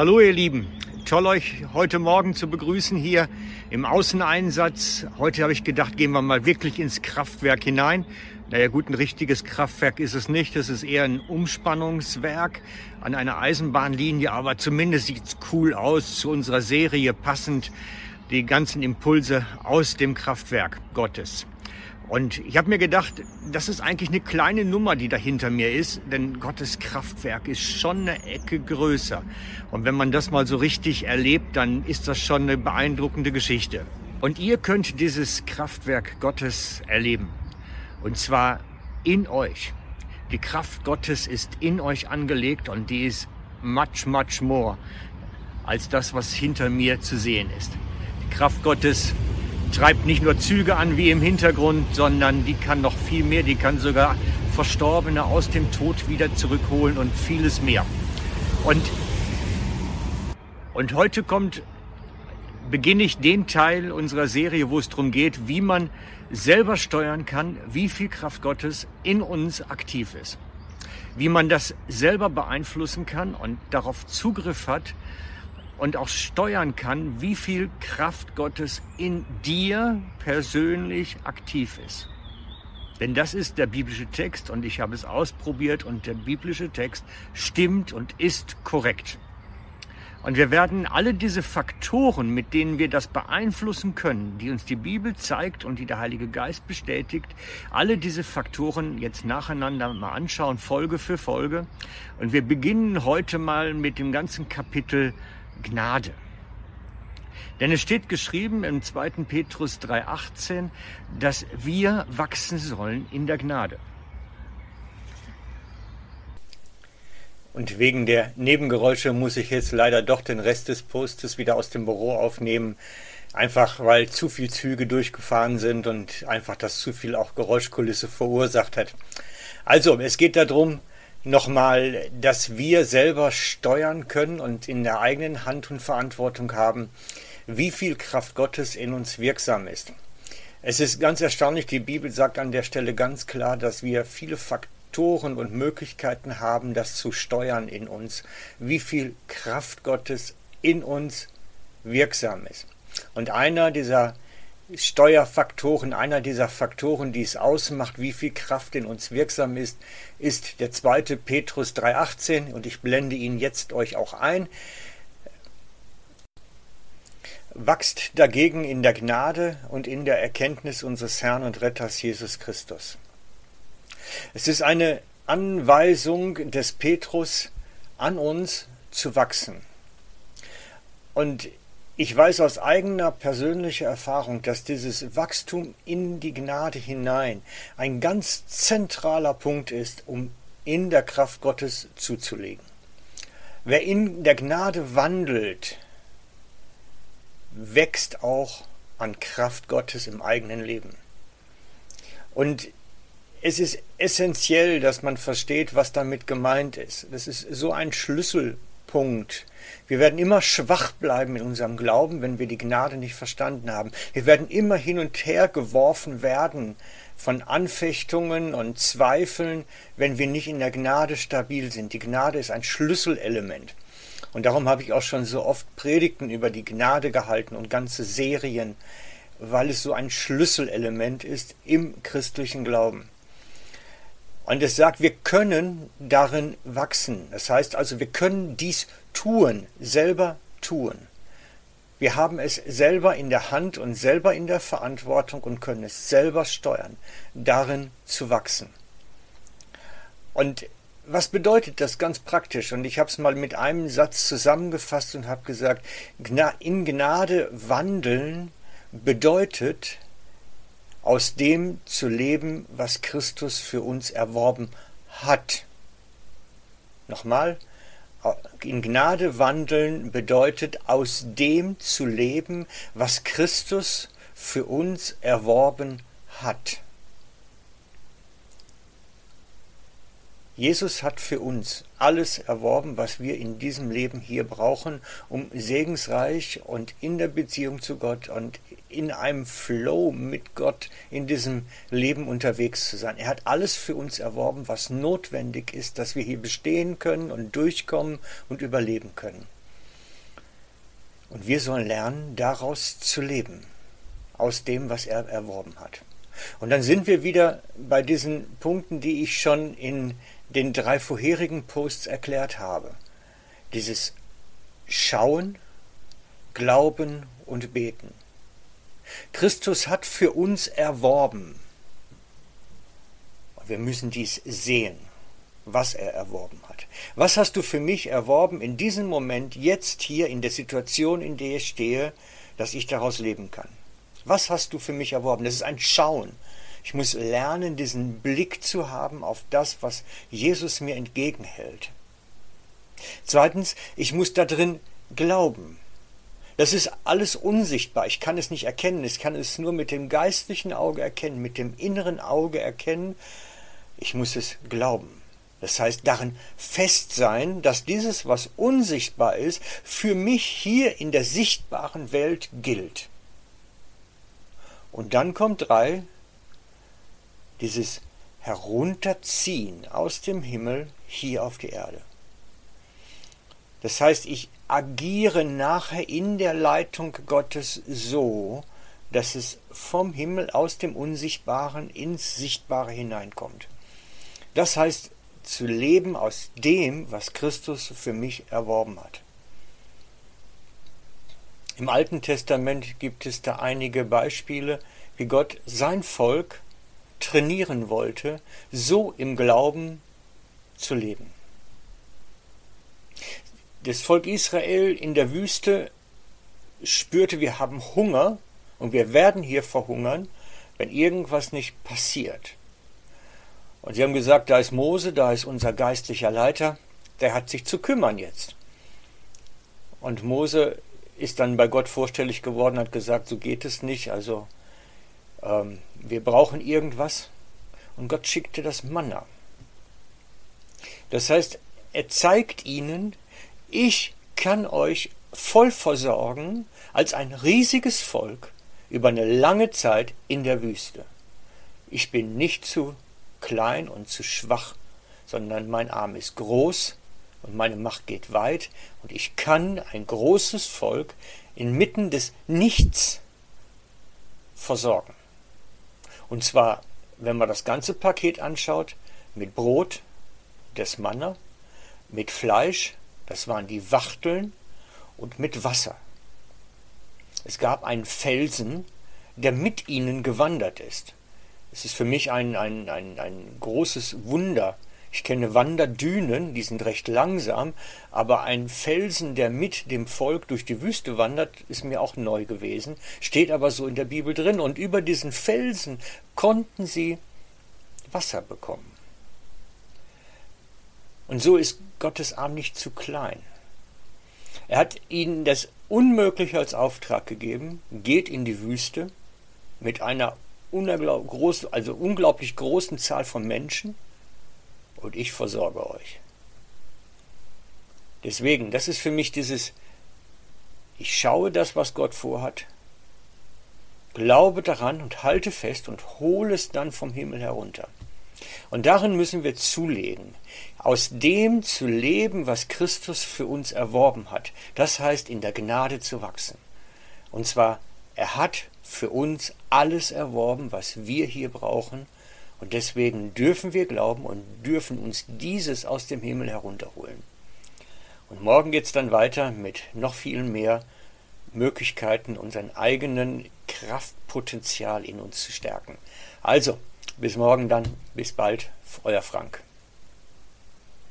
Hallo ihr Lieben, toll euch heute Morgen zu begrüßen hier im Außeneinsatz. Heute habe ich gedacht, gehen wir mal wirklich ins Kraftwerk hinein. Naja gut, ein richtiges Kraftwerk ist es nicht, es ist eher ein Umspannungswerk an einer Eisenbahnlinie, aber zumindest sieht es cool aus zu unserer Serie passend die ganzen Impulse aus dem Kraftwerk Gottes. Und ich habe mir gedacht, das ist eigentlich eine kleine Nummer, die da hinter mir ist, denn Gottes Kraftwerk ist schon eine Ecke größer. Und wenn man das mal so richtig erlebt, dann ist das schon eine beeindruckende Geschichte. Und ihr könnt dieses Kraftwerk Gottes erleben. Und zwar in euch. Die Kraft Gottes ist in euch angelegt und die ist much, much more als das, was hinter mir zu sehen ist. Die Kraft Gottes treibt nicht nur Züge an wie im Hintergrund, sondern die kann noch viel mehr. Die kann sogar Verstorbene aus dem Tod wieder zurückholen und vieles mehr. Und, und heute kommt, beginne ich den Teil unserer Serie, wo es darum geht, wie man selber steuern kann, wie viel Kraft Gottes in uns aktiv ist. Wie man das selber beeinflussen kann und darauf Zugriff hat, und auch steuern kann, wie viel Kraft Gottes in dir persönlich aktiv ist. Denn das ist der biblische Text und ich habe es ausprobiert und der biblische Text stimmt und ist korrekt. Und wir werden alle diese Faktoren, mit denen wir das beeinflussen können, die uns die Bibel zeigt und die der Heilige Geist bestätigt, alle diese Faktoren jetzt nacheinander mal anschauen, Folge für Folge. Und wir beginnen heute mal mit dem ganzen Kapitel Gnade. Denn es steht geschrieben im 2. Petrus 3.18, dass wir wachsen sollen in der Gnade. Und wegen der Nebengeräusche muss ich jetzt leider doch den Rest des Postes wieder aus dem Büro aufnehmen. Einfach weil zu viel Züge durchgefahren sind und einfach das zu viel auch Geräuschkulisse verursacht hat. Also, es geht darum, nochmal, dass wir selber steuern können und in der eigenen Hand und Verantwortung haben, wie viel Kraft Gottes in uns wirksam ist. Es ist ganz erstaunlich, die Bibel sagt an der Stelle ganz klar, dass wir viele Faktoren und Möglichkeiten haben, das zu steuern in uns, wie viel Kraft Gottes in uns wirksam ist. Und einer dieser Steuerfaktoren, einer dieser Faktoren, die es ausmacht, wie viel Kraft in uns wirksam ist, ist der zweite Petrus 3,18 und ich blende ihn jetzt euch auch ein. Wachst dagegen in der Gnade und in der Erkenntnis unseres Herrn und Retters Jesus Christus. Es ist eine Anweisung des Petrus an uns zu wachsen. Und ich weiß aus eigener persönlicher Erfahrung, dass dieses Wachstum in die Gnade hinein ein ganz zentraler Punkt ist, um in der Kraft Gottes zuzulegen. Wer in der Gnade wandelt, wächst auch an Kraft Gottes im eigenen Leben. Und es ist essentiell, dass man versteht, was damit gemeint ist. Das ist so ein Schlüssel Punkt. Wir werden immer schwach bleiben in unserem Glauben, wenn wir die Gnade nicht verstanden haben. Wir werden immer hin und her geworfen werden von Anfechtungen und Zweifeln, wenn wir nicht in der Gnade stabil sind. Die Gnade ist ein Schlüsselelement. Und darum habe ich auch schon so oft Predigten über die Gnade gehalten und ganze Serien, weil es so ein Schlüsselelement ist im christlichen Glauben. Und es sagt, wir können darin wachsen. Das heißt also, wir können dies tun, selber tun. Wir haben es selber in der Hand und selber in der Verantwortung und können es selber steuern, darin zu wachsen. Und was bedeutet das ganz praktisch? Und ich habe es mal mit einem Satz zusammengefasst und habe gesagt, in Gnade wandeln bedeutet, aus dem zu leben, was Christus für uns erworben hat. Nochmal, in Gnade wandeln bedeutet aus dem zu leben, was Christus für uns erworben hat. Jesus hat für uns alles erworben, was wir in diesem Leben hier brauchen, um segensreich und in der Beziehung zu Gott und in einem Flow mit Gott in diesem Leben unterwegs zu sein. Er hat alles für uns erworben, was notwendig ist, dass wir hier bestehen können und durchkommen und überleben können. Und wir sollen lernen, daraus zu leben, aus dem, was er erworben hat. Und dann sind wir wieder bei diesen Punkten, die ich schon in den drei vorherigen Posts erklärt habe. Dieses Schauen, Glauben und Beten. Christus hat für uns erworben. Wir müssen dies sehen, was er erworben hat. Was hast du für mich erworben in diesem Moment, jetzt hier in der Situation, in der ich stehe, dass ich daraus leben kann? Was hast du für mich erworben? Das ist ein Schauen. Ich muss lernen, diesen Blick zu haben auf das, was Jesus mir entgegenhält. Zweitens, ich muss da drin glauben. Das ist alles unsichtbar. Ich kann es nicht erkennen. Ich kann es nur mit dem geistlichen Auge erkennen, mit dem inneren Auge erkennen. Ich muss es glauben. Das heißt, darin fest sein, dass dieses, was unsichtbar ist, für mich hier in der sichtbaren Welt gilt. Und dann kommt drei, dieses Herunterziehen aus dem Himmel hier auf die Erde. Das heißt, ich agiere nachher in der Leitung Gottes so, dass es vom Himmel aus dem Unsichtbaren ins Sichtbare hineinkommt. Das heißt, zu leben aus dem, was Christus für mich erworben hat. Im Alten Testament gibt es da einige Beispiele, wie Gott sein Volk trainieren wollte, so im Glauben zu leben. Das Volk Israel in der Wüste spürte, wir haben Hunger und wir werden hier verhungern, wenn irgendwas nicht passiert. Und sie haben gesagt, da ist Mose, da ist unser geistlicher Leiter, der hat sich zu kümmern jetzt. Und Mose ist dann bei Gott vorstellig geworden, hat gesagt, so geht es nicht, also ähm, wir brauchen irgendwas. Und Gott schickte das Manna. Das heißt, er zeigt ihnen, ich kann euch voll versorgen als ein riesiges Volk über eine lange Zeit in der Wüste. Ich bin nicht zu klein und zu schwach, sondern mein Arm ist groß und meine Macht geht weit und ich kann ein großes Volk inmitten des Nichts versorgen. Und zwar, wenn man das ganze Paket anschaut, mit Brot, des Manna, mit Fleisch, das waren die Wachteln, und mit Wasser. Es gab einen Felsen, der mit ihnen gewandert ist. Es ist für mich ein, ein, ein, ein großes Wunder. Ich kenne Wanderdünen, die sind recht langsam, aber ein Felsen, der mit dem Volk durch die Wüste wandert, ist mir auch neu gewesen, steht aber so in der Bibel drin. Und über diesen Felsen konnten sie Wasser bekommen. Und so ist Gottes Arm nicht zu klein. Er hat ihnen das Unmögliche als Auftrag gegeben, geht in die Wüste mit einer also unglaublich großen Zahl von Menschen und ich versorge euch. Deswegen, das ist für mich dieses, ich schaue das, was Gott vorhat, glaube daran und halte fest und hole es dann vom Himmel herunter. Und darin müssen wir zulegen, aus dem zu leben, was Christus für uns erworben hat. Das heißt, in der Gnade zu wachsen. Und zwar, er hat für uns alles erworben, was wir hier brauchen. Und deswegen dürfen wir glauben und dürfen uns dieses aus dem Himmel herunterholen. Und morgen geht es dann weiter mit noch viel mehr Möglichkeiten, unseren eigenen Kraftpotenzial in uns zu stärken. Also, bis morgen dann, bis bald, euer Frank.